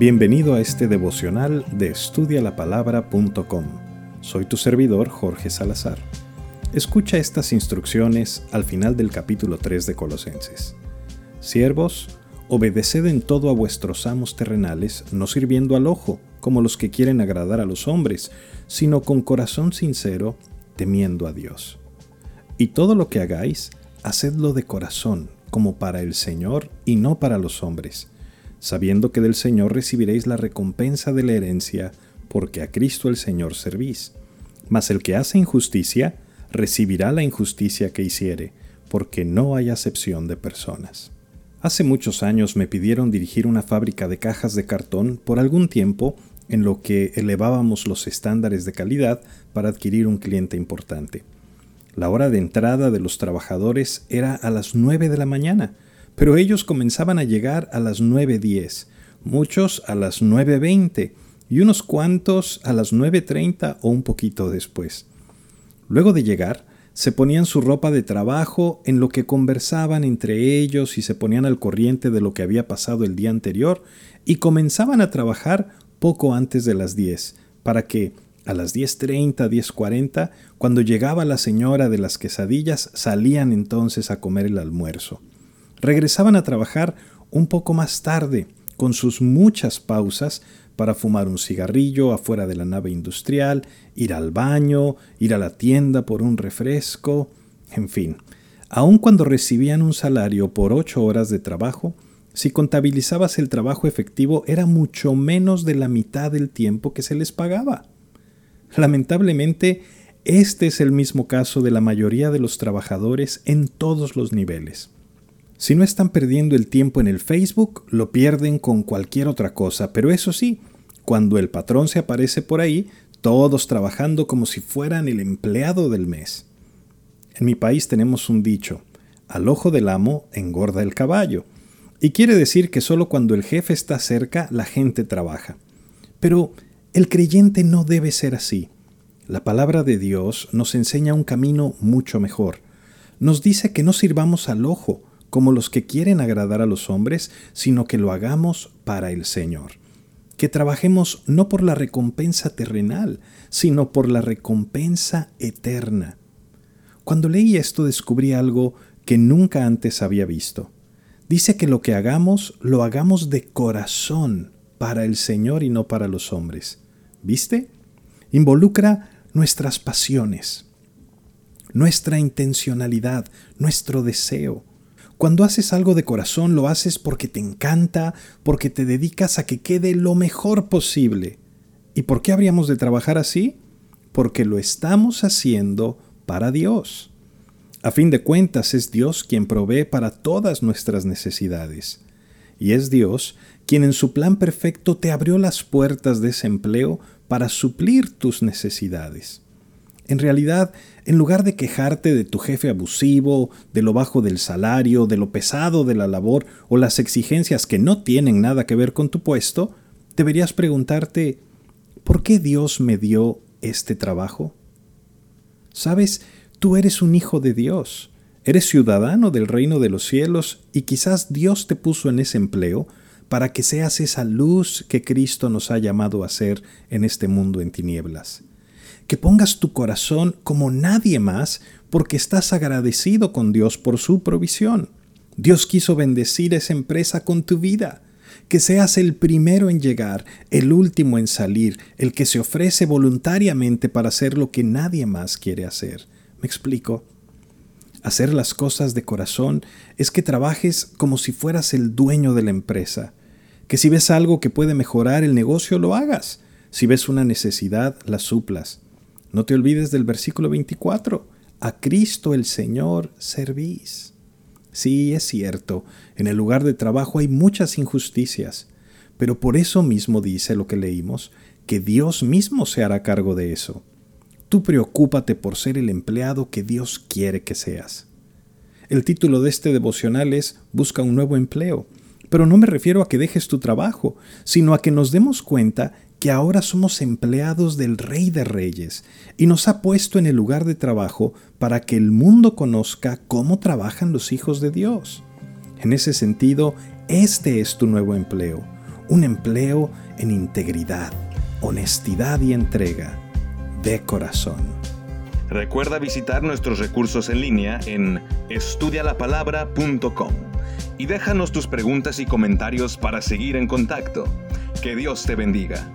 Bienvenido a este devocional de estudialapalabra.com. Soy tu servidor Jorge Salazar. Escucha estas instrucciones al final del capítulo 3 de Colosenses. Siervos, obedeced en todo a vuestros amos terrenales, no sirviendo al ojo, como los que quieren agradar a los hombres, sino con corazón sincero, temiendo a Dios. Y todo lo que hagáis, hacedlo de corazón, como para el Señor y no para los hombres sabiendo que del Señor recibiréis la recompensa de la herencia, porque a Cristo el Señor servís. Mas el que hace injusticia, recibirá la injusticia que hiciere, porque no hay acepción de personas. Hace muchos años me pidieron dirigir una fábrica de cajas de cartón por algún tiempo en lo que elevábamos los estándares de calidad para adquirir un cliente importante. La hora de entrada de los trabajadores era a las 9 de la mañana, pero ellos comenzaban a llegar a las 9.10, muchos a las 9.20 y unos cuantos a las 9.30 o un poquito después. Luego de llegar, se ponían su ropa de trabajo en lo que conversaban entre ellos y se ponían al corriente de lo que había pasado el día anterior y comenzaban a trabajar poco antes de las 10, para que a las 10.30, 10.40, cuando llegaba la señora de las quesadillas, salían entonces a comer el almuerzo. Regresaban a trabajar un poco más tarde, con sus muchas pausas para fumar un cigarrillo afuera de la nave industrial, ir al baño, ir a la tienda por un refresco, en fin. Aun cuando recibían un salario por ocho horas de trabajo, si contabilizabas el trabajo efectivo era mucho menos de la mitad del tiempo que se les pagaba. Lamentablemente, este es el mismo caso de la mayoría de los trabajadores en todos los niveles. Si no están perdiendo el tiempo en el Facebook, lo pierden con cualquier otra cosa, pero eso sí, cuando el patrón se aparece por ahí, todos trabajando como si fueran el empleado del mes. En mi país tenemos un dicho, al ojo del amo engorda el caballo, y quiere decir que solo cuando el jefe está cerca la gente trabaja. Pero el creyente no debe ser así. La palabra de Dios nos enseña un camino mucho mejor. Nos dice que no sirvamos al ojo, como los que quieren agradar a los hombres, sino que lo hagamos para el Señor. Que trabajemos no por la recompensa terrenal, sino por la recompensa eterna. Cuando leí esto descubrí algo que nunca antes había visto. Dice que lo que hagamos lo hagamos de corazón para el Señor y no para los hombres. ¿Viste? Involucra nuestras pasiones, nuestra intencionalidad, nuestro deseo, cuando haces algo de corazón lo haces porque te encanta, porque te dedicas a que quede lo mejor posible. ¿Y por qué habríamos de trabajar así? Porque lo estamos haciendo para Dios. A fin de cuentas es Dios quien provee para todas nuestras necesidades. Y es Dios quien en su plan perfecto te abrió las puertas de ese empleo para suplir tus necesidades. En realidad, en lugar de quejarte de tu jefe abusivo, de lo bajo del salario, de lo pesado de la labor o las exigencias que no tienen nada que ver con tu puesto, deberías preguntarte, ¿por qué Dios me dio este trabajo? Sabes, tú eres un hijo de Dios, eres ciudadano del reino de los cielos y quizás Dios te puso en ese empleo para que seas esa luz que Cristo nos ha llamado a ser en este mundo en tinieblas que pongas tu corazón como nadie más porque estás agradecido con Dios por su provisión. Dios quiso bendecir esa empresa con tu vida. Que seas el primero en llegar, el último en salir, el que se ofrece voluntariamente para hacer lo que nadie más quiere hacer. ¿Me explico? Hacer las cosas de corazón es que trabajes como si fueras el dueño de la empresa. Que si ves algo que puede mejorar el negocio, lo hagas. Si ves una necesidad, la suplas. No te olvides del versículo 24. A Cristo el Señor servís. Sí, es cierto, en el lugar de trabajo hay muchas injusticias, pero por eso mismo dice lo que leímos, que Dios mismo se hará cargo de eso. Tú preocúpate por ser el empleado que Dios quiere que seas. El título de este devocional es Busca un nuevo empleo, pero no me refiero a que dejes tu trabajo, sino a que nos demos cuenta que ahora somos empleados del Rey de Reyes y nos ha puesto en el lugar de trabajo para que el mundo conozca cómo trabajan los hijos de Dios. En ese sentido, este es tu nuevo empleo, un empleo en integridad, honestidad y entrega, de corazón. Recuerda visitar nuestros recursos en línea en estudialapalabra.com y déjanos tus preguntas y comentarios para seguir en contacto. Que Dios te bendiga.